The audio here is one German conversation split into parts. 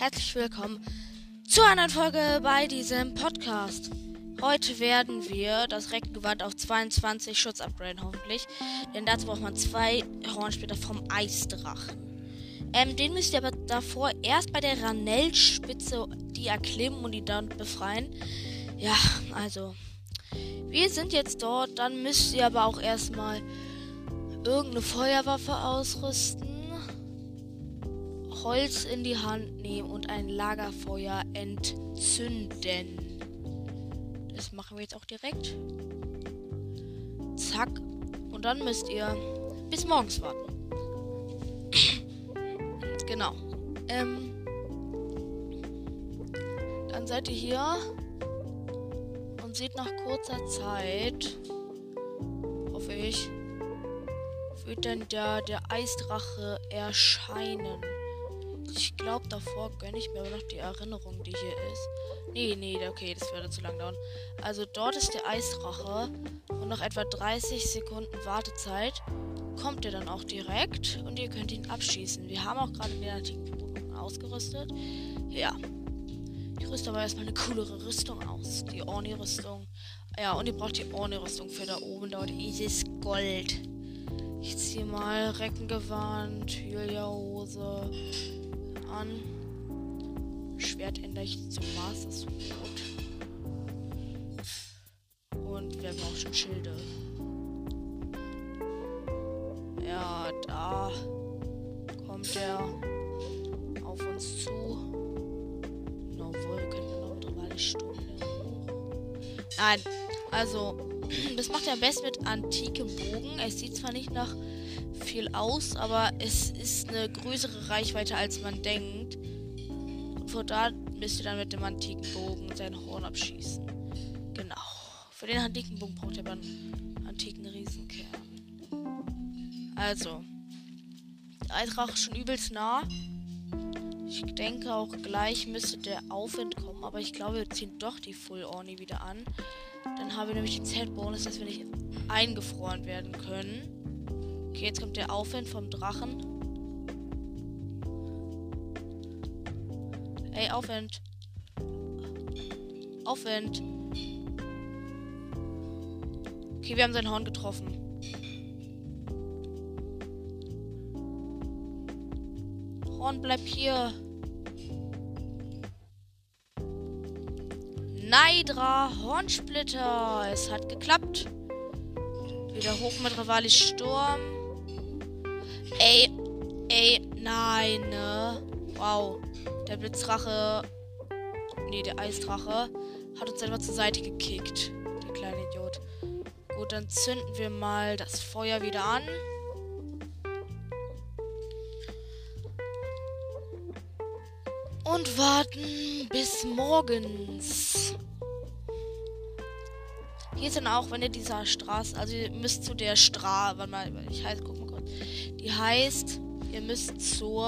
herzlich willkommen zu einer Folge bei diesem Podcast. Heute werden wir das Reckengewand auf 22 Schutz upgraden, hoffentlich. Denn dazu braucht man zwei Hornsplitter vom Eisdrachen. Ähm, den müsst ihr aber davor erst bei der Ranellspitze die erklimmen und die dann befreien. Ja, also. Wir sind jetzt dort, dann müsst ihr aber auch erstmal irgendeine Feuerwaffe ausrüsten. Holz in die Hand nehmen und ein Lagerfeuer entzünden. Das machen wir jetzt auch direkt. Zack. Und dann müsst ihr bis morgens warten. genau. Ähm, dann seid ihr hier und seht nach kurzer Zeit, hoffe ich, wird dann der, der Eisdrache erscheinen. Ich glaube, davor gönne ich mir aber noch die Erinnerung, die hier ist. Nee, nee, okay, das würde zu lang dauern. Also dort ist der Eisdrache und nach etwa 30 Sekunden Wartezeit kommt er dann auch direkt und ihr könnt ihn abschießen. Wir haben auch gerade den Bogen ausgerüstet. Ja. Ich rüste aber erstmal eine coolere Rüstung aus. Die Orni-Rüstung. Ja, und ihr braucht die Orni-Rüstung für da oben. Dort ist Gold. Ich ziehe mal Reckengewand, Hylia-Hose, an. Schwert ändere ich zum Master Sword. Und wir haben auch schon Schilde. Ja, da kommt er auf uns zu. No, wohl können wir noch mittlerweile Stunde Nein, also, das macht er am besten mit antikem Bogen. Es sieht zwar nicht nach viel aus, aber es ist eine größere Reichweite, als man denkt. Von da müsst ihr dann mit dem antiken Bogen sein Horn abschießen. Genau. Für den antiken Bogen braucht ihr aber einen antiken Riesenkern. Also. Ist schon übelst nah. Ich denke auch gleich müsste der Aufwind kommen, aber ich glaube, wir ziehen doch die Full Orni wieder an. Dann haben wir nämlich den Z-Bonus, dass wir nicht eingefroren werden können. Okay, jetzt kommt der Aufwind vom Drachen. Ey, Aufwind. Aufwind. Okay, wir haben sein Horn getroffen. Horn, bleib hier. Neidra Hornsplitter. Es hat geklappt. Wieder hoch mit Rivalis Sturm. Ey, ey, nein, ne? Wow. Der Blitzdrache. Nee, der Eisdrache hat uns einfach zur Seite gekickt. Der kleine Idiot. Gut, dann zünden wir mal das Feuer wieder an. Und warten bis morgens. Hier sind auch, wenn ihr dieser Straße, also ihr müsst zu der Straße, warte mal, ich heiße. Die heißt, ihr müsst zur,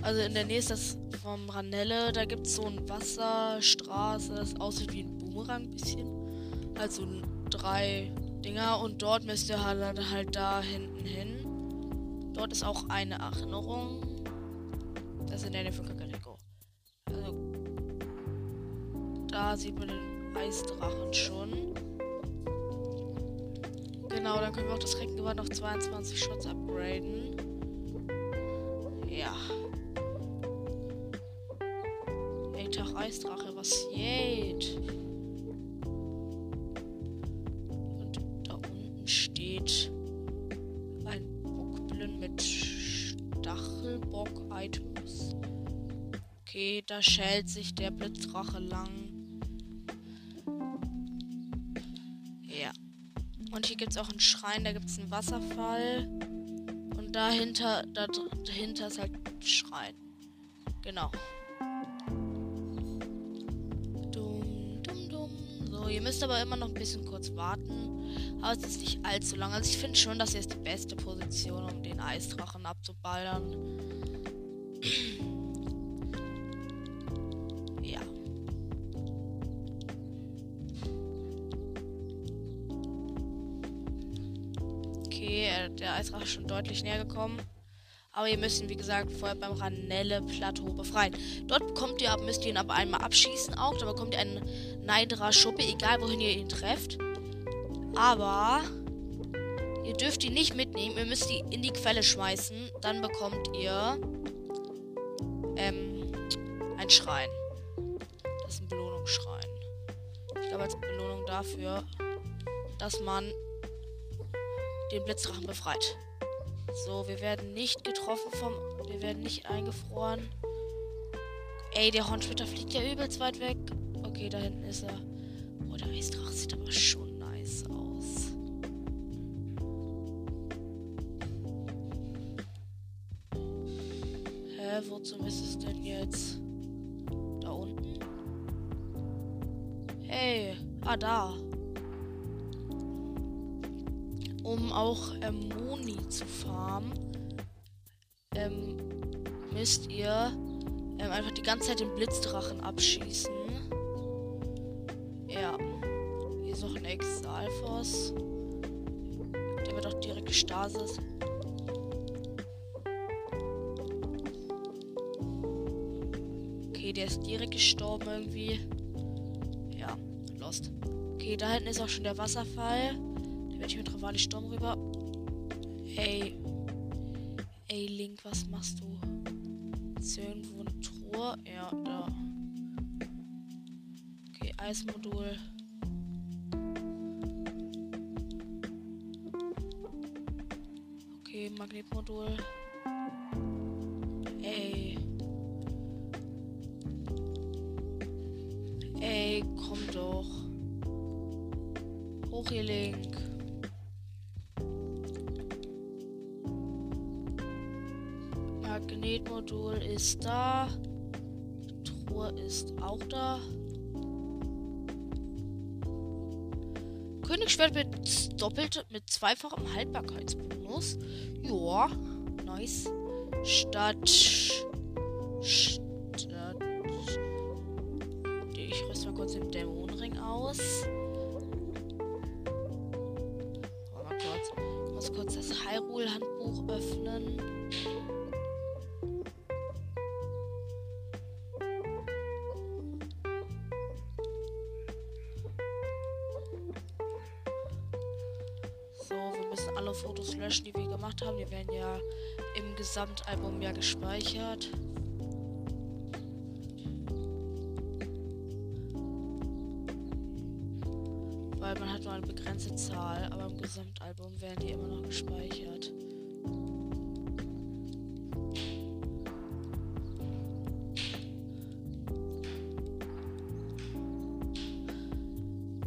also in der Nähe ist das vom Ranelle, da gibt es so eine Wasserstraße, das aussieht wie ein Boomerang ein bisschen. Also drei Dinger und dort müsst ihr halt, halt da hinten hin. Dort ist auch eine Erinnerung. Das ist in der Nähe von Kakariko. Also da sieht man den Eisdrachen schon. Genau, dann können wir auch das Reckengewand auf 22 Schutz upgraden. Ja. Ey, Tag Eisdrache, was geht? Und da unten steht ein Bockblin mit Stachelbock-Items. Okay, da schält sich der Blitzdrache lang. Gibt es auch einen Schrein, da gibt es einen Wasserfall. Und dahinter, da, dahinter ist halt ein Schrein. Genau. Dumm, dumm, dumm. So, ihr müsst aber immer noch ein bisschen kurz warten. Aber es ist nicht allzu lang. Also ich finde schon, dass hier ist die beste Position, um den Eisdrachen abzuballern. Der Eisdrache schon deutlich näher gekommen. Aber ihr müsst ihn, wie gesagt, vorher beim Ranelle-Plateau befreien. Dort bekommt ihr, müsst ihr ihn aber einmal abschießen auch. Da bekommt ihr einen Neidra-Schuppe, egal wohin ihr ihn trefft. Aber ihr dürft ihn nicht mitnehmen. Ihr müsst ihn in die Quelle schmeißen. Dann bekommt ihr ähm, ein Schrein. Das ist ein Belohnungsschrein. Ich glaube, als Belohnung dafür, dass man den Blitzdrachen befreit. So, wir werden nicht getroffen vom. Wir werden nicht eingefroren. Ey, der Hornsplitter fliegt ja übelst weit weg. Okay, da hinten ist er. Oh, der Eisdrache sieht aber schon nice aus. Hä, wozu ist es denn jetzt? Da unten? Hey, ah, da um auch ähm, Moni zu farmen, ähm, müsst ihr ähm, einfach die ganze Zeit den Blitzdrachen abschießen. Ja. Hier ist noch ein Exalfos. Der wird auch direkt gestasis. Okay, der ist direkt gestorben irgendwie. Ja, lost. Okay, da hinten ist auch schon der Wasserfall mit Rivali Sturm rüber. Ey. Ey, Link, was machst du? Ist hier irgendwo eine Truhe? Ja, da. Okay, Eismodul. Okay, Magnetmodul. Magnetmodul ist da. Truhe ist auch da. Königsschwert mit doppelt mit zweifachem Haltbarkeitsbonus. Joa, nice. Stadt. Stadt. Ich rüste mal kurz den Dämonenring aus. Löschen, die wir gemacht haben. Die werden ja im Gesamtalbum ja gespeichert. Weil man hat nur eine begrenzte Zahl, aber im Gesamtalbum werden die immer noch gespeichert.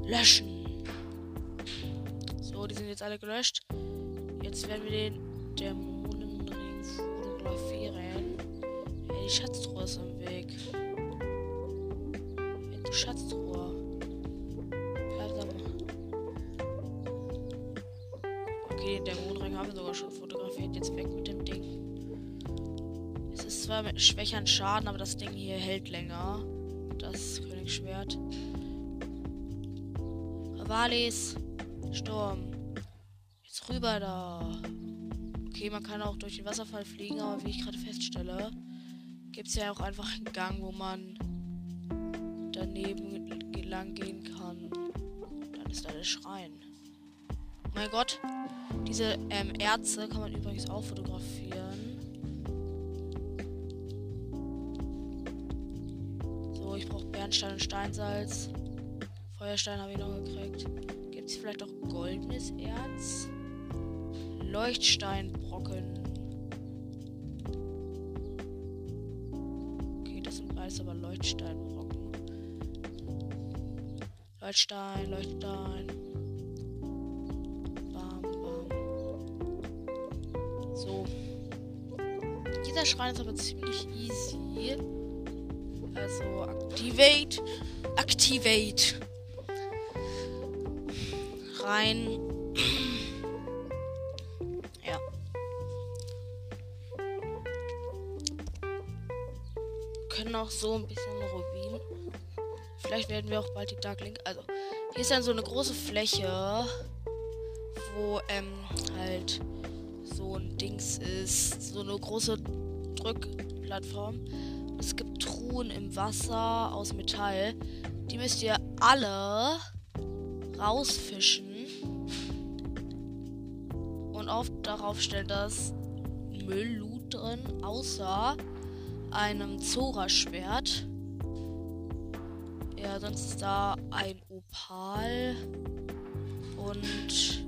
Löschen. So, die sind jetzt alle gelöscht. Jetzt werden wir den Dämonenring fotografieren. Hey, die Schatztruhe ist im Weg. Hey, die Schatztruhe. Bleib mal. Okay, den Dämonenring haben wir sogar schon fotografiert. Jetzt weg mit dem Ding. Es ist zwar mit schwächeren Schaden, aber das Ding hier hält länger. Das Königsschwert. Ravalis. Sturm rüber da. Okay, man kann auch durch den Wasserfall fliegen, aber wie ich gerade feststelle, gibt es ja auch einfach einen Gang, wo man daneben lang gehen kann. Dann ist da der Schrein. Oh mein Gott, diese ähm, Erze kann man übrigens auch fotografieren. So, ich brauche Bernstein und Steinsalz. Feuerstein habe ich noch gekriegt. Gibt es vielleicht auch goldenes Erz? Leuchtsteinbrocken. Okay, das sind beides aber Leuchtsteinbrocken. Leuchtstein, Leuchtstein. Bam, bam. So. Dieser Schrein ist aber ziemlich easy. Also, activate. Activate. Rein. so ein bisschen Rubin. Vielleicht werden wir auch bald die Dark Link. Also, hier ist dann so eine große Fläche, wo ähm, halt so ein Dings ist. So eine große Drückplattform. Es gibt Truhen im Wasser aus Metall. Die müsst ihr alle rausfischen. Und oft darauf stellen, dass Müllloot drin, außer einem Zora-Schwert. Ja, sonst ist da ein Opal und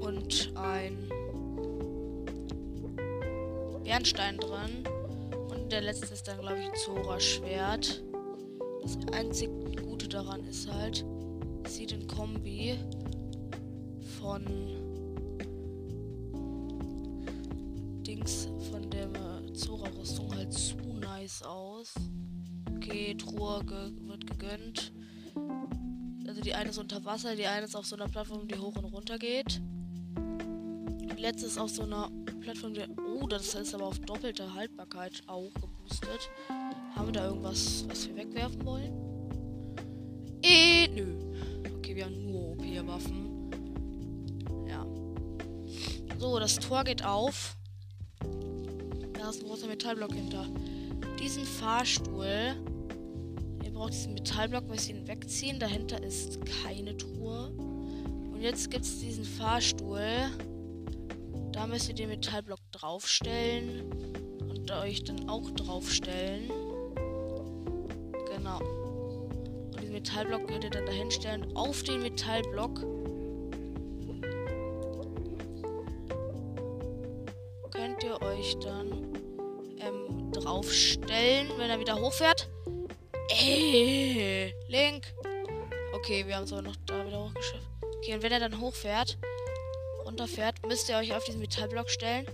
und ein Bernstein drin. Und der letzte ist dann, glaube ich, Zora-Schwert. Das einzige Gute daran ist halt, sieht in Kombi von aus. Okay, Truhe ge wird gegönnt. Also die eine ist unter Wasser, die eine ist auf so einer Plattform, die hoch und runter geht. Und letzte ist auf so einer Plattform, die. Oh, das ist aber auf doppelte Haltbarkeit auch geboostet. Haben wir da irgendwas, was wir wegwerfen wollen? Eh, nö. Okay, wir haben nur OP-Waffen. Ja. So, das Tor geht auf. Da ist ein großer Metallblock hinter. Diesen Fahrstuhl. Ihr braucht diesen Metallblock, müsst ihn wegziehen. Dahinter ist keine Truhe. Und jetzt gibt es diesen Fahrstuhl. Da müsst ihr den Metallblock draufstellen. Und euch dann auch draufstellen. Genau. Und diesen Metallblock könnt ihr dann dahin stellen. Auf den Metallblock könnt ihr euch dann ähm, draufstellen, wenn er wieder hochfährt. Ey, Link. Okay, wir haben es aber noch da wieder hochgeschafft. Okay, und wenn er dann hochfährt, runterfährt, müsst ihr euch auf diesen Metallblock stellen.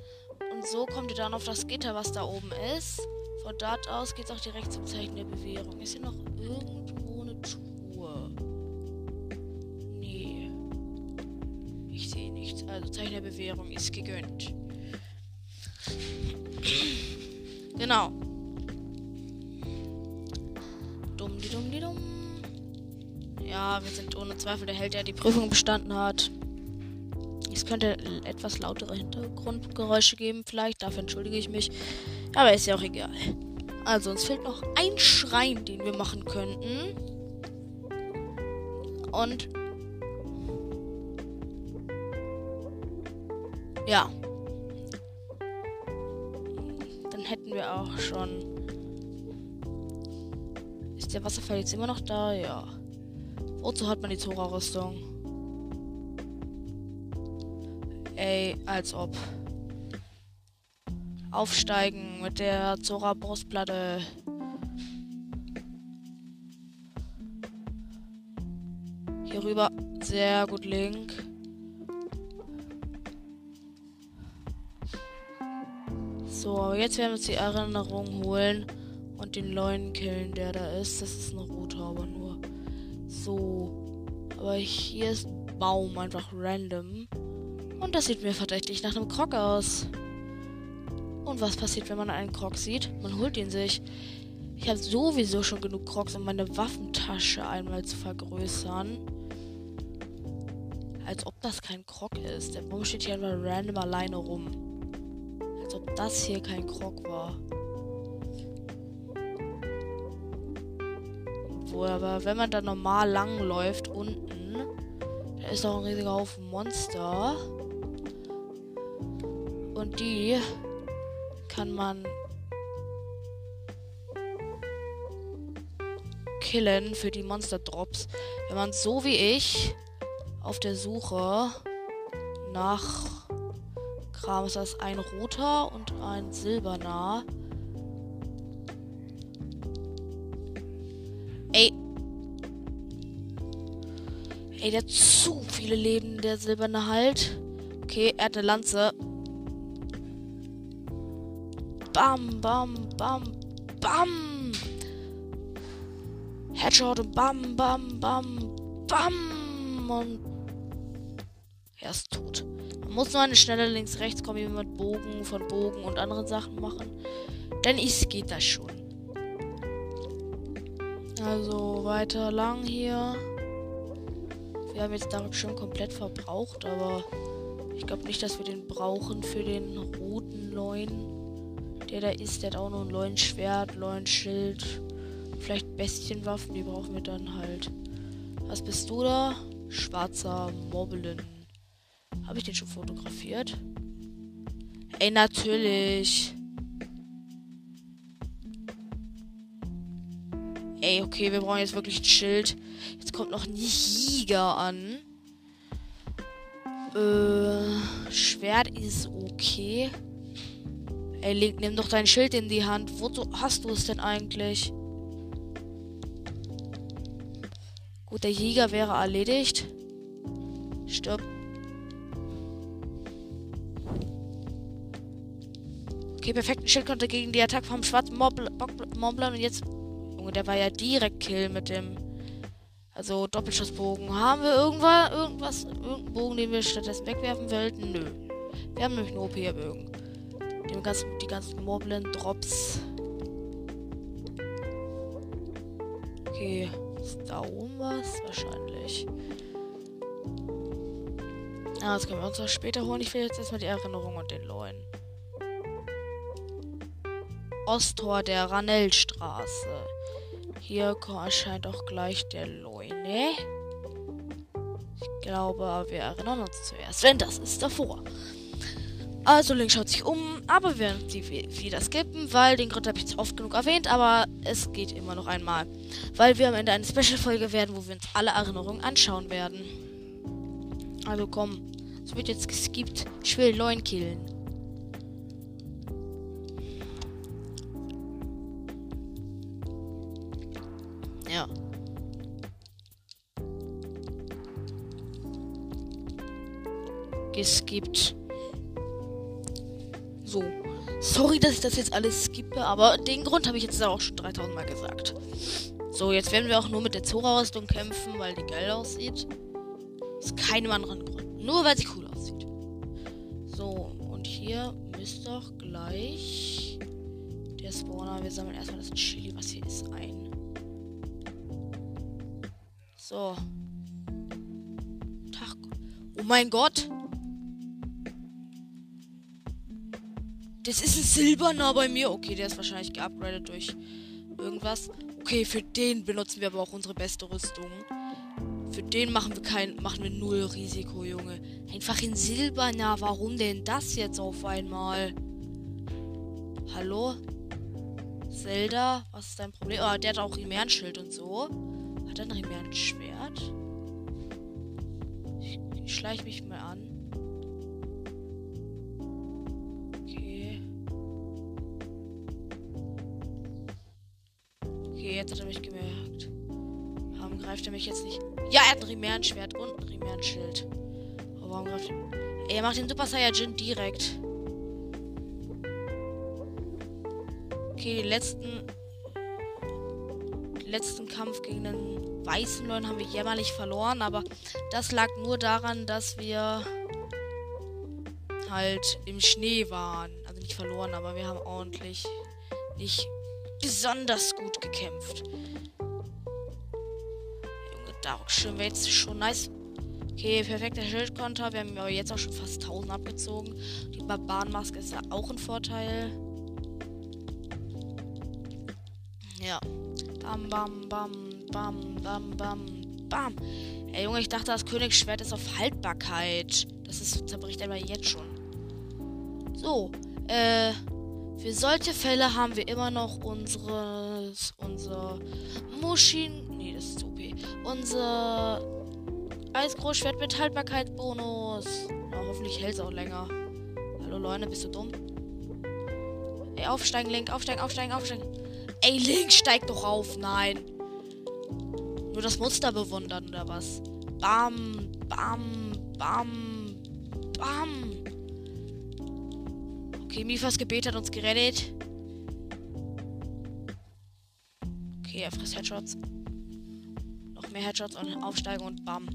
Und so kommt ihr dann auf das Gitter, was da oben ist. Von dort aus geht es auch direkt zum Zeichen der Bewährung. Ist hier noch irgendwo eine Truhe? Nee. Ich sehe nichts. Also Zeichen der Bewährung ist gegönnt. Genau. Dumm, die dumm, die dumm. Ja, wir sind ohne Zweifel der Held, der die Prüfung bestanden hat. Es könnte etwas lautere Hintergrundgeräusche geben, vielleicht. Dafür entschuldige ich mich. Aber ist ja auch egal. Also, uns fehlt noch ein Schrein, den wir machen könnten. Und. Ja. Dann hätten wir auch schon. Ist der Wasserfall jetzt immer noch da? Ja. Wozu hat man die Zora-Rüstung? Ey, als ob. Aufsteigen mit der Zora Brustplatte. Hier rüber. Sehr gut, Link. So, jetzt werden wir uns die Erinnerung holen und den Leuen killen, der da ist. Das ist ein roter, aber nur. So. Aber hier ist ein Baum einfach random. Und das sieht mir verdächtig nach einem Krog aus. Und was passiert, wenn man einen Krog sieht? Man holt ihn sich. Ich habe sowieso schon genug Krogs, um meine Waffentasche einmal zu vergrößern. Als ob das kein Krog ist. Der Baum steht hier einfach random alleine rum. Das hier kein Krog war. Obwohl, aber wenn man da normal lang läuft unten, da ist auch ein riesiger Haufen Monster. Und die kann man killen für die Monster Drops, wenn man so wie ich auf der Suche nach Kram ist das ein roter und ein silberner. Ey. Ey, der hat zu viele Leben, der silberne halt. Okay, er hat eine Lanze. Bam, bam, bam, bam. Headshot und bam, bam, bam, bam. Und er ist tot. Man muss nur eine schnelle links-rechts kombi mit Bogen, von Bogen und anderen Sachen machen. Dann ist, geht das schon. Also weiter lang hier. Wir haben jetzt Dark schon komplett verbraucht, aber ich glaube nicht, dass wir den brauchen für den roten Leuen. Der da ist, der hat auch noch ein Leuenschwert, Leuenschild. Vielleicht Bestienwaffen, die brauchen wir dann halt. Was bist du da? Schwarzer Moblin. Habe ich den schon fotografiert? Ey, natürlich. Ey, okay, wir brauchen jetzt wirklich ein Schild. Jetzt kommt noch ein Jäger an. Äh, Schwert ist okay. Ey, leg, nimm doch dein Schild in die Hand. Wozu hast du es denn eigentlich? Gut, der Jäger wäre erledigt. Stirb. Okay, perfekt. Ein Schild konnte gegen die Attacke vom schwarzen Moblin und jetzt Junge, der war ja direkt Kill mit dem. Also Doppelschussbogen. Haben wir irgendwas, irgendwas, irgendeinen Bogen, den wir stattdessen wegwerfen wollten? Nö. Wir haben nämlich nur OP-Bögen. Die ganzen, die ganzen Moblin-Drops. Okay. Ist da oben was? Wahrscheinlich. Ah, das können wir uns auch später holen. Ich will jetzt erstmal die Erinnerung und den Leuen. Osttor der Ranellstraße. Hier erscheint auch gleich der Leune. Ich glaube, wir erinnern uns zuerst, wenn das ist davor. Also Link schaut sich um, aber wir werden sie wieder skippen, weil den Grund habe ich jetzt oft genug erwähnt, aber es geht immer noch einmal. Weil wir am Ende eine Special-Folge werden, wo wir uns alle Erinnerungen anschauen werden. Also komm, es wird jetzt geskippt. Ich will Leun killen. Geskippt. So. Sorry, dass ich das jetzt alles skippe, aber den Grund habe ich jetzt auch schon 3000 Mal gesagt. So, jetzt werden wir auch nur mit der Zora-Rüstung kämpfen, weil die geil aussieht. Ist keinem anderen Grund. Nur weil sie cool aussieht. So, und hier müsste doch gleich der Spawner. Wir sammeln erstmal das Chili, was hier ist, ein. So. Tag. Oh mein Gott. Das ist ein silberner bei mir. Okay, der ist wahrscheinlich geupgradet durch irgendwas. Okay, für den benutzen wir aber auch unsere beste Rüstung. Für den machen wir kein, machen wir null Risiko, Junge. Einfach in silberner. Warum denn das jetzt auf einmal? Hallo? Zelda, was ist dein Problem? Oh, der hat auch Rimärschild und so. Hat er ein Rimärenschwert? Ich, ich schleiche mich mal an. Okay, jetzt hat er mich gemerkt. Warum greift er mich jetzt nicht? Ja, er hat ein Rimärenschwert und ein Rimärenschild. Aber warum greift er... Er macht den Super Saiyajin direkt. Okay, die letzten letzten Kampf gegen den weißen Leuen haben wir jämmerlich verloren, aber das lag nur daran, dass wir halt im Schnee waren. Also nicht verloren, aber wir haben ordentlich nicht besonders gut gekämpft. Junge, Darkschirm wäre jetzt schon nice. Okay, perfekter Schildkonter. Wir haben aber jetzt auch schon fast 1000 abgezogen. Die Barbarenmaske ist ja auch ein Vorteil. Ja. Bam, bam, bam, bam, bam, bam, bam. Ey, Junge, ich dachte, das Königsschwert ist auf Haltbarkeit. Das ist, zerbricht aber jetzt schon. So, äh, für solche Fälle haben wir immer noch unsere, unser Muschin, nee, das ist OP, unser Eisgroßschwert mit Haltbarkeitsbonus. Ja, hoffentlich hält es auch länger. Hallo Leute, bist du dumm? Ey, aufsteigen, Link, aufsteigen, aufsteigen, aufsteigen. Ey, Link, steig doch auf. Nein. Nur das Muster bewundern oder was? Bam, bam, bam, bam. Okay, Mifas Gebet hat uns gerettet. Okay, er frisst Headshots. Noch mehr Headshots und aufsteigen und bam.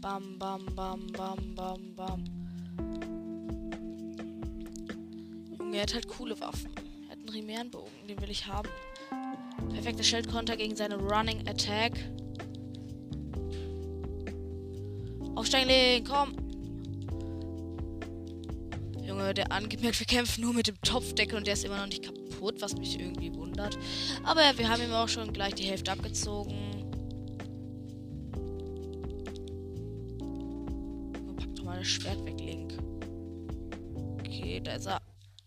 Bam, bam, bam, bam, bam, bam. Junge, er hat halt coole Waffen einen Rimärenbogen. Den will ich haben. Perfekter Schildkonter gegen seine Running Attack. Aufsteigen, Link, komm. Der angemerkt, wir kämpfen nur mit dem Topfdeckel und der ist immer noch nicht kaputt, was mich irgendwie wundert. Aber wir haben ihm auch schon gleich die Hälfte abgezogen. Pack doch mal das Schwert weg, Link. Okay, da ist er.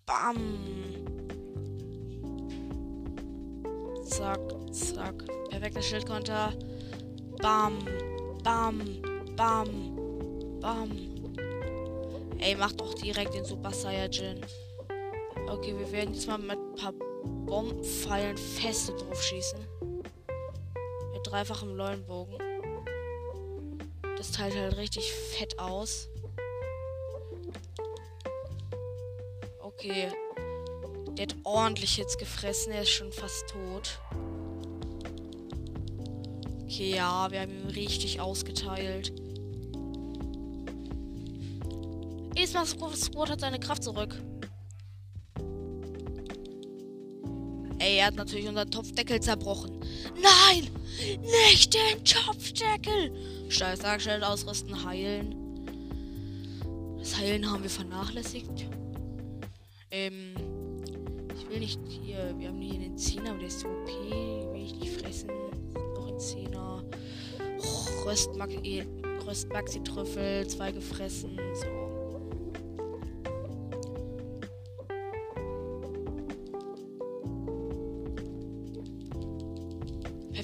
Bam. Zack, zack. Perfekter Schildkonter. Bam, bam, bam, bam. Ey, mach doch direkt den Super Saiyajin. Okay, wir werden jetzt mal mit ein paar Bombenpfeilen feste drauf schießen. Mit dreifachem Leuenbogen. Das teilt halt richtig fett aus. Okay. Der hat ordentlich jetzt gefressen. Er ist schon fast tot. Okay, ja, wir haben ihn richtig ausgeteilt. Diesmal Squad hat seine Kraft zurück. Ey, er hat natürlich unseren Topfdeckel zerbrochen. Nein! Nicht den Topfdeckel! Dargestellt, ausrüsten, heilen. Das Heilen haben wir vernachlässigt. Ähm. Ich will nicht hier. Wir haben hier den Zehner, aber der ist OP. Will ich nicht fressen. Noch ein Zehner. Röstmaxi, Röstmaxi-Trüffel. Zwei gefressen. So.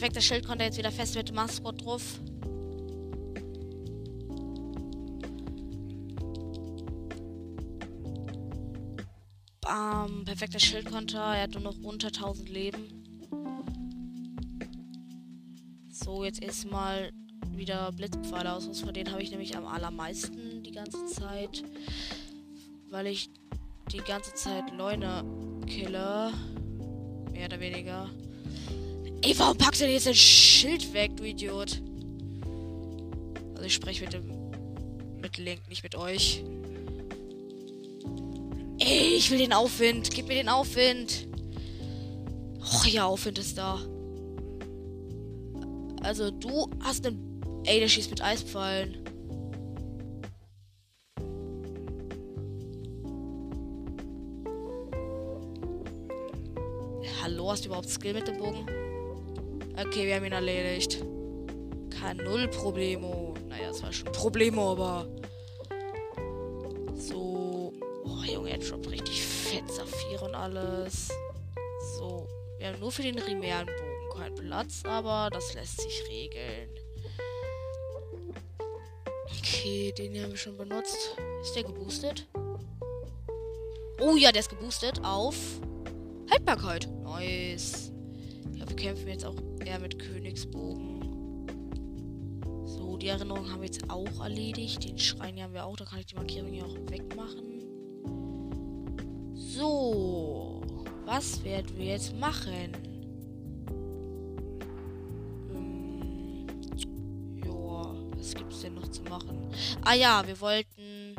Perfekter Schild konnte jetzt wieder fest mit Mascot drauf. Bam, perfekter Schildkonter. Er hat nur noch unter 1000 Leben. So, jetzt erstmal wieder Blitzpfeile aus. Von denen habe ich nämlich am allermeisten die ganze Zeit. Weil ich die ganze Zeit Leune kille. Mehr oder weniger. Ey, warum packst du denn jetzt ein Schild weg, du Idiot? Also ich spreche mit dem mit Link, nicht mit euch. Ey, ich will den Aufwind. Gib mir den Aufwind. Och ja, Aufwind ist da. Also du hast einen. Ey, der schießt mit Eispfeilen. Hallo, hast du überhaupt Skill mit dem Bogen? Okay, wir haben ihn erledigt. Kein Null Problemo. Naja, es war schon Problemo, aber. So. Oh, Junge, er droppt richtig fett Saphir und alles. So. Wir haben nur für den primären Bogen keinen Platz, aber das lässt sich regeln. Okay, den hier haben wir schon benutzt. Ist der geboostet? Oh ja, der ist geboostet auf Haltbarkeit. Nice. Ja, wir kämpfen jetzt auch eher mit Königsbogen. So, die Erinnerung haben wir jetzt auch erledigt. Den Schrein haben wir auch. Da kann ich die Markierung hier auch wegmachen. So. Was werden wir jetzt machen? Ähm, ja, was gibt's denn noch zu machen? Ah ja, wir wollten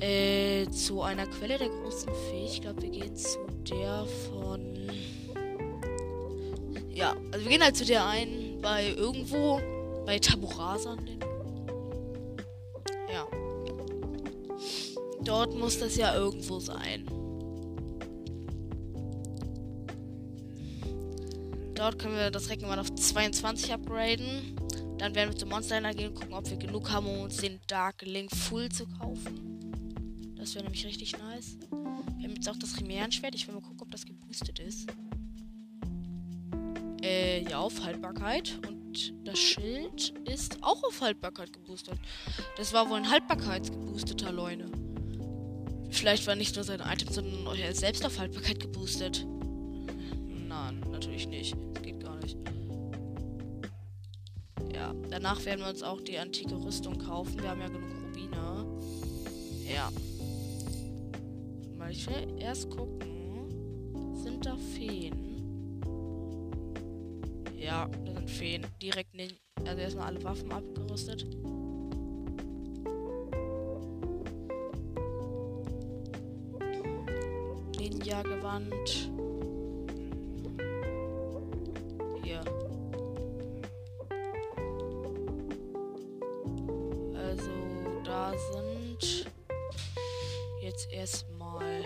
äh, zu einer Quelle der großen Fee. Ich glaube, wir gehen zu der von ja, also wir gehen halt zu der einen bei irgendwo, bei Taburasan. Ja. Dort muss das ja irgendwo sein. Dort können wir das Reckenmann auf 22 upgraden. Dann werden wir zum Monster gehen und gucken, ob wir genug haben, um uns den Dark Link Full zu kaufen. Das wäre nämlich richtig nice. Wir haben jetzt auch das Chimärenschwert. Ich will mal gucken, ob das geboostet ist. Äh, ja, auf Haltbarkeit. Und das Schild ist auch auf Haltbarkeit geboostet. Das war wohl ein haltbarkeitsgeboosteter Leune. Vielleicht war nicht nur sein Item, sondern euer selbst auf Haltbarkeit geboostet. Nein, natürlich nicht. Das geht gar nicht. Ja, danach werden wir uns auch die antike Rüstung kaufen. Wir haben ja genug Rubine. Ja. Mal, ich will erst gucken. Feen. Direkt nin also erstmal alle Waffen abgerüstet. Ninja-Gewand. Hier. da sind jetzt erstmal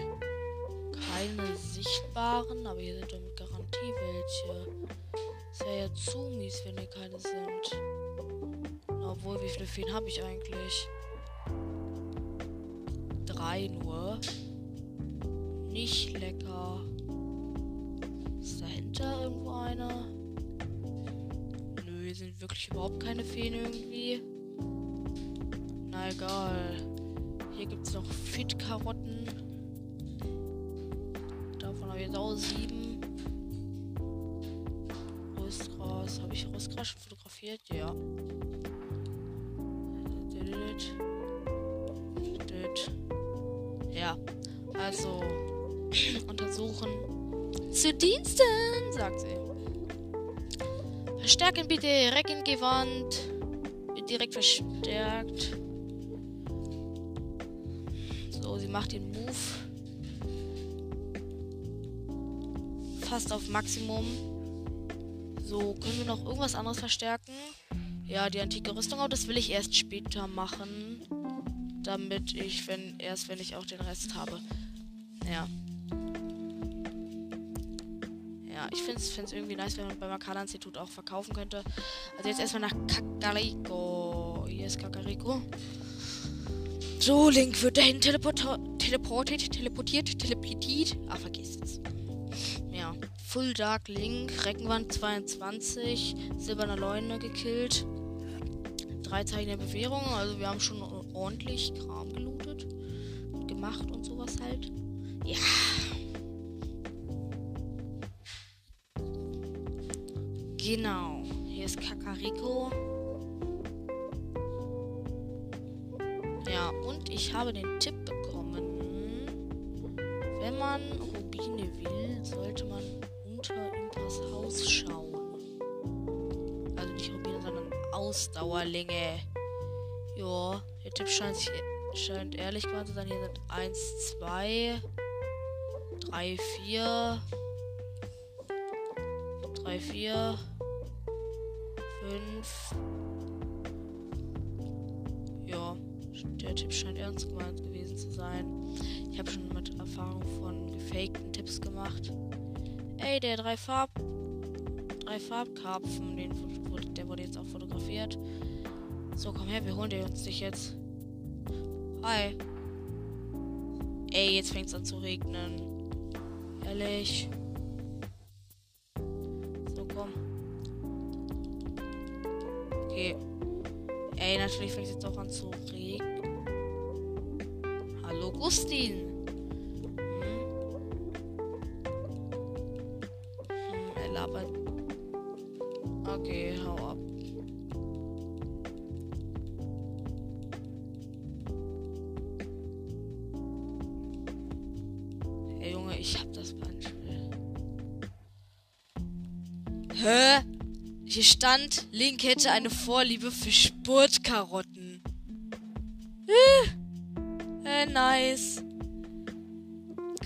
keine sichtbaren, aber hier sind doch mit Garantie welche. Ist ja ja zu mies, wenn hier keine sind. Obwohl, wie viele Feen habe ich eigentlich? Drei nur. Nicht lecker. Ist dahinter irgendwo einer? Nö, hier sind wirklich überhaupt keine Feen irgendwie. Na egal. Hier gibt es noch Fit-Karotten. Davon habe ich jetzt auch sieben. Röstgras. Habe ich schon fotografiert? Ja. Ja, also untersuchen. Zu Diensten, sagt sie. Verstärken bitte, Reckengewand. Direkt verstärkt. So, sie macht den Move. Fast auf Maximum. So, können wir noch irgendwas anderes verstärken? Ja, die antike Rüstung, aber das will ich erst später machen. Damit ich, wenn, erst wenn ich auch den Rest habe. Ja. Ja, ich finde es irgendwie nice, wenn man beim Arcana-Institut auch verkaufen könnte. Also jetzt erstmal nach Kakariko. Hier ist Kakariko. So, Link wird dahin teleportiert, teleportiert, teleportiert. Ah, vergiss es. Full Dark Link, Reckenwand 22, Silberner Leune gekillt. Drei Zeichen der Bewährung, also wir haben schon ordentlich Kram gelootet. Gemacht und sowas halt. Ja. Genau. Hier ist Kakariko. Ja, und ich habe den Tipp bekommen, wenn man Rubine will, sollte man Impas Haus schauen. Also nicht Rubine, sondern Ausdauerlinge. Ja, der Tipp scheint, scheint ehrlich geworden zu sein. Hier sind 1, 2, 3, 4, 3, 4, 5. Ja, der Tipp scheint ernst gemeint gewesen zu sein. Ich habe schon mit Erfahrung von gefakten Tipps gemacht. Ey, der drei Farb drei Farbkarpfen, den, der wurde jetzt auch fotografiert. So, komm her, wir holen dir uns dich jetzt. Hi. Ey, jetzt fängt es an zu regnen. Ehrlich. So, komm. Okay. Ey, natürlich fängt es jetzt auch an zu regnen. Hallo, Gustin. Stand, Link hätte eine Vorliebe für Spurtkarotten. Äh, äh, nice.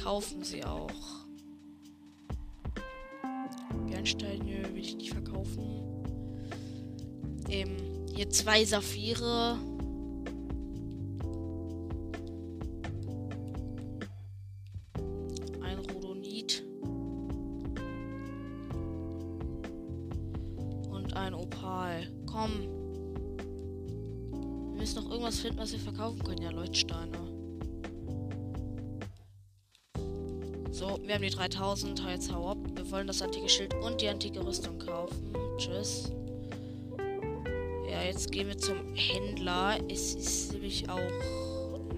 Kaufen sie auch. Bernsteine will ich nicht verkaufen. Ähm, hier zwei Saphire. Leuchtsteine. So, wir haben die 3000. Jetzt hau ab. Wir wollen das antike Schild und die antike Rüstung kaufen. Tschüss. Ja, jetzt gehen wir zum Händler. Es ist nämlich auch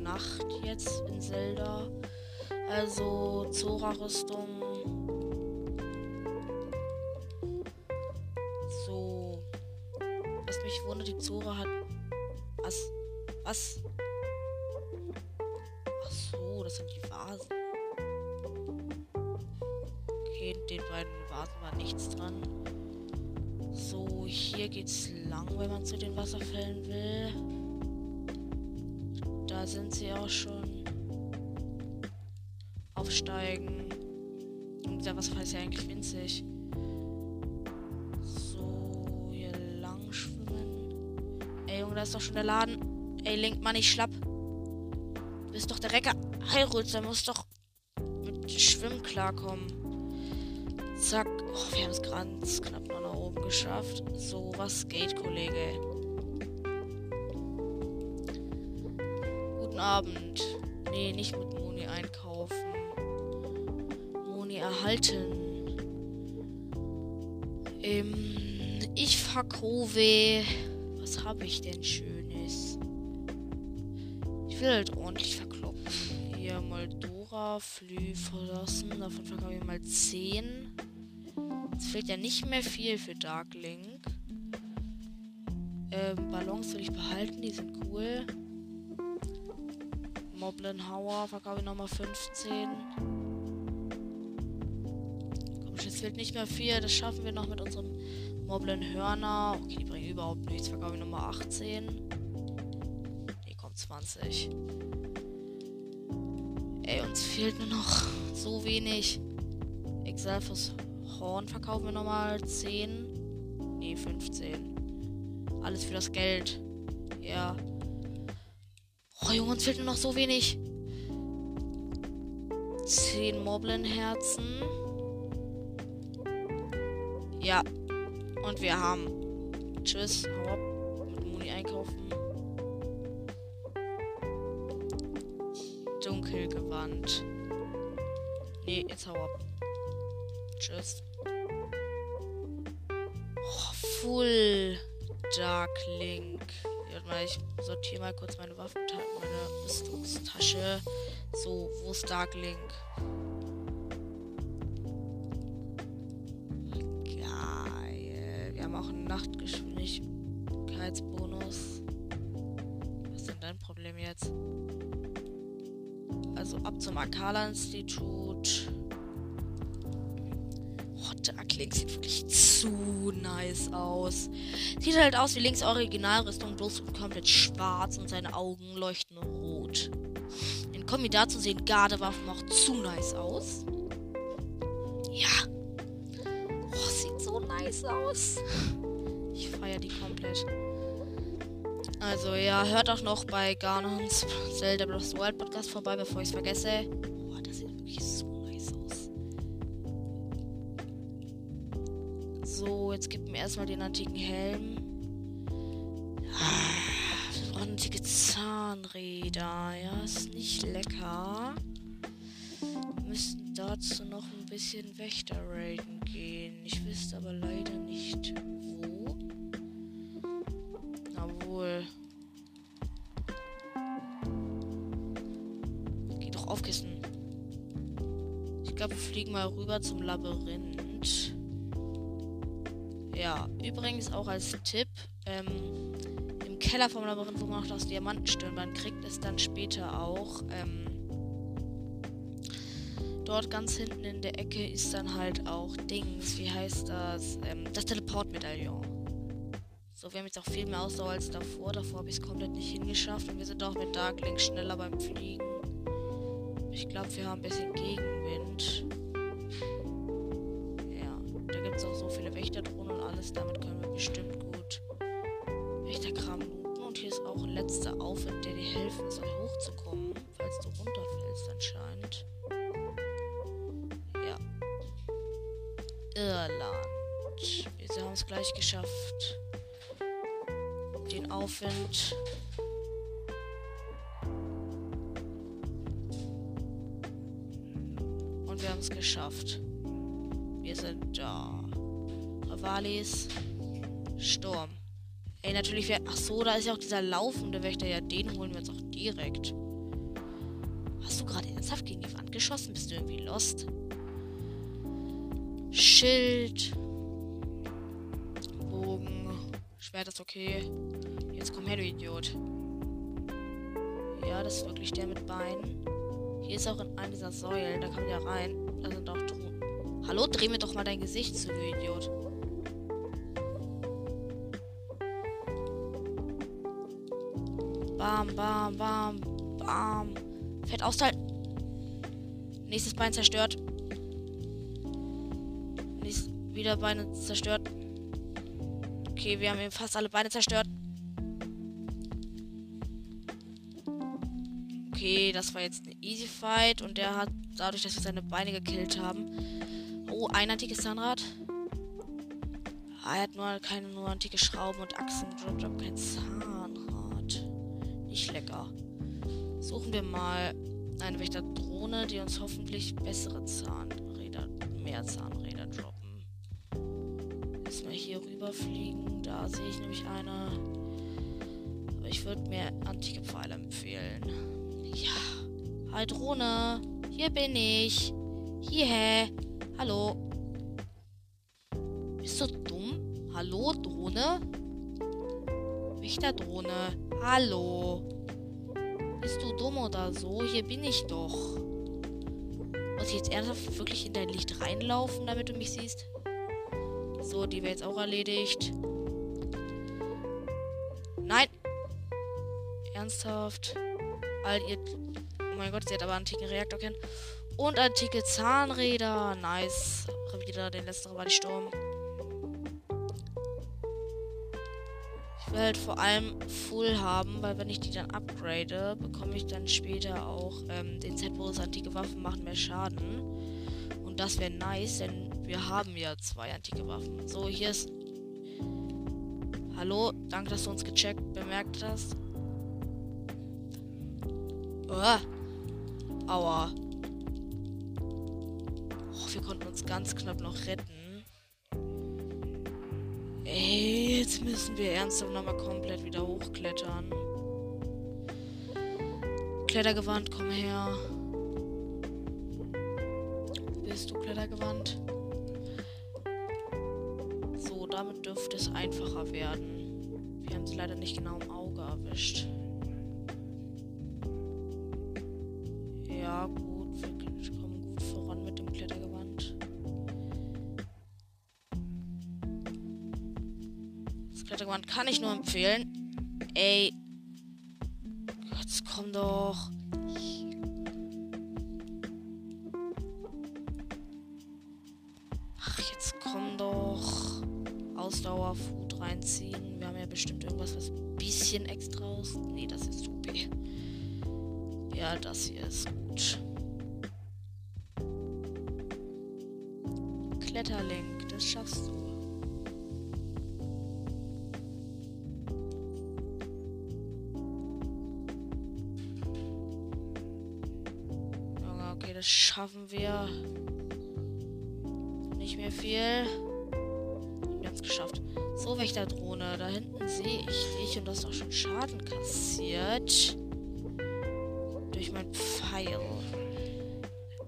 Nacht jetzt in Zelda. Also Zora-Rüstung. Schon. Aufsteigen. Und dieser Wasserfall ist ja eigentlich winzig. So, hier lang schwimmen. Ey, Junge, da ist doch schon der Laden. Ey, lenk mal nicht schlapp. Du bist doch der Recker. Heirutz, der muss doch mit Schwimmen klarkommen. Zack. Oh, wir haben es ganz knapp noch nach oben geschafft. So, was geht, Kollege? Abend. Nee, nicht mit Moni einkaufen. Moni erhalten. Ähm, ich verkaufe. Was habe ich denn Schönes? Ich will halt ordentlich verkloppen. Hier Moldora, Flü verlassen. Davon verkaufe ich mal 10. Es fehlt ja nicht mehr viel für Dark Link. Ähm, Ballons will ich behalten, die sind cool. Moblin Hauer verkaufe ich nochmal 15. Komm, es fehlt nicht mehr viel. Das schaffen wir noch mit unserem Moblin Hörner. Okay, die bringen überhaupt nichts. Verkaufe ich nochmal 18. Ne, kommt 20. Ey, uns fehlt nur noch so wenig. Exalfus Horn verkaufen wir nochmal 10. Ne, 15. Alles für das Geld. Ja. Oh Junge, uns fehlt nur noch so wenig. Zehn Moblin-Herzen. Ja. Und wir haben. Tschüss. Hau ab. Mit Muni einkaufen. Dunkelgewand. Nee, jetzt hau ab. Tschüss. Oh, Full Dark Link. Mal, ich sortiere mal kurz meine Waffentasche, meine Rüstungstasche. So, wo ist Dark Link? Geil. Wir haben auch einen Nachtgeschwindigkeitsbonus. Was ist denn dein Problem jetzt? Also ab zum Akala-Institut. Oh, Dark Link sieht wirklich zu nice aus. Sieht halt aus wie Links Originalrüstung, bloß komplett schwarz und seine Augen leuchten rot. In Kombi dazu sehen Gardewaffen auch zu nice aus. Ja. Oh, sieht so nice aus. Ich feiere die komplett. Also ja, hört auch noch bei Garnons Zelda Breath Wild Podcast vorbei, bevor ich es vergesse. Jetzt gibt mir erstmal den antiken Helm. Ah, wir brauchen antike Zahnräder. Ja, ist nicht lecker. Wir müssten dazu noch ein bisschen Wächter raiden gehen. Ich wüsste aber leider nicht wo. Obwohl. Geh doch auf, Kissen. Ich glaube, wir fliegen mal rüber zum Labyrinth. Ja, übrigens auch als Tipp, ähm, im Keller vom Labyrinth, wo man noch das Diamantenstirnband kriegt, ist dann später auch, ähm, dort ganz hinten in der Ecke ist dann halt auch Dings, wie heißt das, ähm, das Teleportmedaillon. So, wir haben jetzt auch viel mehr Ausdauer als davor. Davor habe ich es komplett nicht hingeschafft. Und wir sind auch mit Darklink schneller beim Fliegen. Ich glaube, wir haben ein bisschen Gegenwind. Aufwind. Und wir haben es geschafft. Wir sind da. Ravalis. Sturm. Ey, natürlich wäre. Ach so, da ist ja auch dieser laufende Wächter. Ja, den holen wir uns auch direkt. Hast du gerade ernsthaft gegen die Wand geschossen? Bist du irgendwie lost? Schild. Bogen. Schwert ist okay. Jetzt komm her, du Idiot. Ja, das ist wirklich der mit Beinen. Hier ist auch in einer dieser Säulen. Da kann ja rein. Da sind auch Truhen. Hallo, dreh mir doch mal dein Gesicht zu, du Idiot. Bam, bam, bam, bam. Fett austeilen. Nächstes Bein zerstört. Nächstes wieder Beine zerstört. Okay, wir haben eben fast alle Beine zerstört. Das war jetzt ein Easy Fight und der hat dadurch, dass wir seine Beine gekillt haben. Oh, ein antikes Zahnrad. Ah, er hat nur keine nur antike Schrauben und Achsen gedroppt, aber kein Zahnrad. Nicht lecker. Suchen wir mal eine Wächterdrohne, die uns hoffentlich bessere Zahnräder, mehr Zahnräder droppen. Wir hier rüberfliegen. Da sehe ich nämlich eine. Aber ich würde mir antike Pfeile empfehlen. Ja. Hi Drohne. Hier bin ich. Hierher. Hallo. Bist du dumm? Hallo, Drohne? Wächterdrohne. Hallo. Bist du dumm oder so? Hier bin ich doch. Muss ich jetzt ernsthaft wirklich in dein Licht reinlaufen, damit du mich siehst? So, die wäre jetzt auch erledigt. Nein! Ernsthaft? All ihr. Oh mein Gott, sie hat aber einen antiken Reaktor kennen. Und antike Zahnräder. Nice. Wieder den letzten war die Sturm. Ich will halt vor allem Full haben, weil wenn ich die dann upgrade, bekomme ich dann später auch ähm, den Z-Bonus antike Waffen machen mehr Schaden. Und das wäre nice, denn wir haben ja zwei antike Waffen. So, hier ist. Hallo, danke, dass du uns gecheckt, bemerkt hast. Oh. Aua. Oh, wir konnten uns ganz knapp noch retten. Ey, jetzt müssen wir ernsthaft nochmal komplett wieder hochklettern. Klettergewand, komm her. Bist du Klettergewand? So, damit dürfte es einfacher werden. Wir haben sie leider nicht genau im Auge erwischt. Klettergewand kann ich nur empfehlen. Ey. Jetzt komm doch. Ach, jetzt komm doch. Ausdauer, Food reinziehen. Wir haben ja bestimmt irgendwas, was ein bisschen extra ist. Nee, das ist OP. Ja, das hier ist gut. Kletterlink, das schaffst du. Das schaffen wir. Nicht mehr viel. Wir haben es geschafft. So, Wächterdrohne. Da hinten sehe ich dich und du hast auch schon Schaden kassiert. Durch mein Pfeil.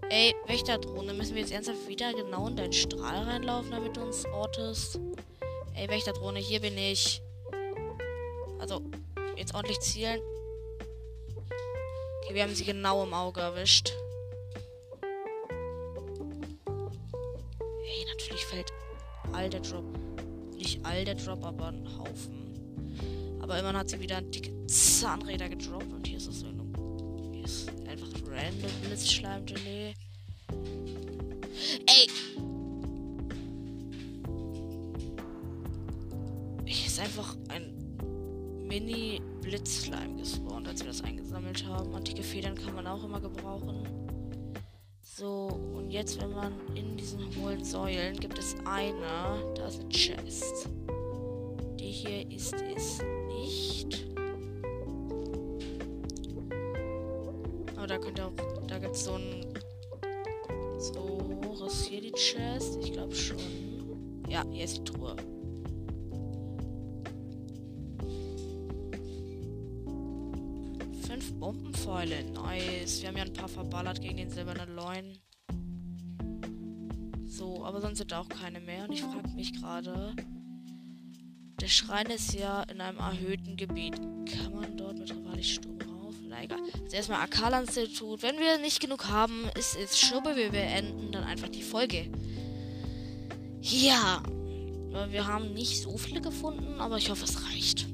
Ey, Wächterdrohne, müssen wir jetzt ernsthaft wieder genau in deinen Strahl reinlaufen, damit du uns ortest? Ey, Wächterdrohne, hier bin ich. Also, jetzt ordentlich zielen. Okay, wir haben sie genau im Auge erwischt. Drop. Nicht all der Drop, aber ein Haufen. Aber immerhin hat sie wieder dicke Zahnräder gedroppt und hier ist es. Hier ist einfach random Blitzschleim-Gelee. Ey! Hier ist einfach ein Mini-Blitzschleim gespawnt, als wir das eingesammelt haben. Antike Federn kann man auch immer gebrauchen. So, und jetzt, wenn man in diesen hohlen Säulen gibt es eine, da ist eine Chest. Die hier ist es nicht. Aber da könnt ihr auch, da gibt es so ein, so, hoch ist hier die Chest? Ich glaube schon. Ja, hier ist die Truhe. Fünf Bombenpfeile. Nice. Wir haben ja ein paar verballert gegen den silbernen Loin. So, aber sonst sind auch keine mehr. Und ich frage mich gerade. Der Schrein ist ja in einem erhöhten Gebiet. Kann man dort mit Rivali Sturm rauf? Na egal. Also erstmal Akala-Institut. Wenn wir nicht genug haben, ist es Schnuppe. Wir beenden dann einfach die Folge. Ja. Wir haben nicht so viele gefunden, aber ich hoffe, es reicht.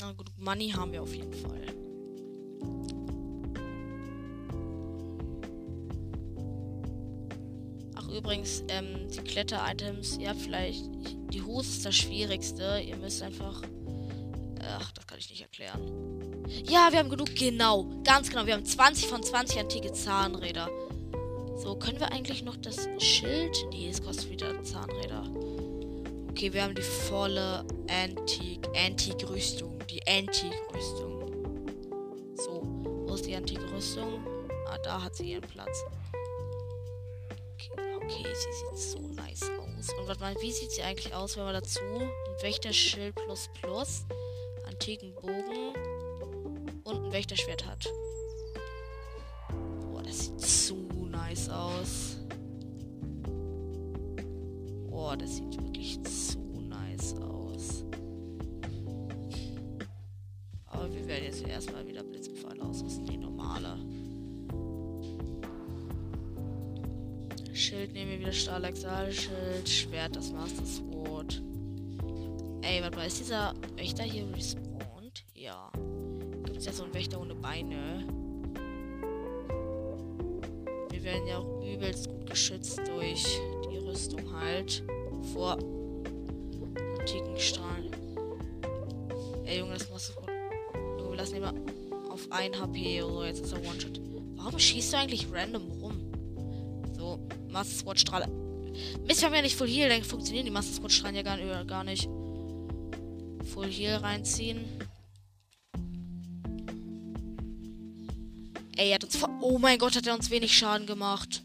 Na gut, Money haben wir auf jeden Fall. Übrigens, ähm, die Kletter-Items, habt vielleicht. Die Hose ist das Schwierigste. Ihr müsst einfach. Ach, das kann ich nicht erklären. Ja, wir haben genug. Genau. Ganz genau. Wir haben 20 von 20 antike Zahnräder. So, können wir eigentlich noch das Schild? Nee, es kostet wieder Zahnräder. Okay, wir haben die volle Antik, Antik-Rüstung. Die Antik-Rüstung. So, wo ist die Antik-Rüstung? Ah, da hat sie ihren Platz. Sie sieht so nice aus. Und warte mal, wie sieht sie eigentlich aus, wenn wir dazu ein Wächterschild plus plus, antiken Bogen und ein Wächterschwert hat? Boah, das sieht so nice aus. Boah, das sieht Schwert, das Master Sword. Ey, warte mal, ist dieser Wächter hier respawned? Ja. Gibt es ja so einen Wächter ohne Beine? Wir werden ja auch übelst gut geschützt durch die Rüstung halt. Vor antiken Strahlen. Ey, Junge, das Master Sword. Junge, wir lassen ihn mal auf 1 HP oder so. Jetzt ist er One-Shot. Warum schießt du eigentlich random rum? So, Master Sword Strahle. Mist, wenn wir nicht Full Heal, dann funktionieren die Strahlen ja gar, gar nicht. Full Heal reinziehen. Ey, er hat uns. Oh mein Gott, hat er uns wenig Schaden gemacht.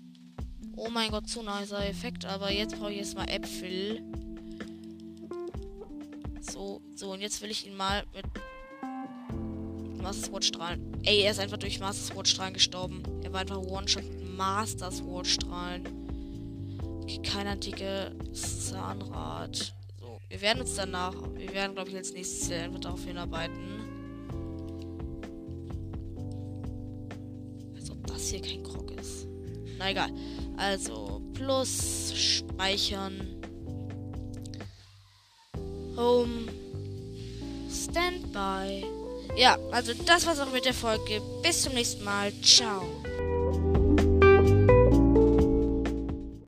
Oh mein Gott, zu nicer Effekt. Aber jetzt brauche ich erstmal Äpfel. So, so, und jetzt will ich ihn mal mit Master Sword Strahlen. Ey, er ist einfach durch Master Sword Strahlen gestorben. Er war einfach One-Shot Master Sword Strahlen. Kein antike Zahnrad. So, wir werden uns danach, wir werden, glaube ich, als nächstes einfach darauf hinarbeiten. Als ob das hier kein Krog ist. Na egal. Also, plus speichern. Home. Standby. Ja, also das war's auch mit der Folge. Bis zum nächsten Mal. Ciao.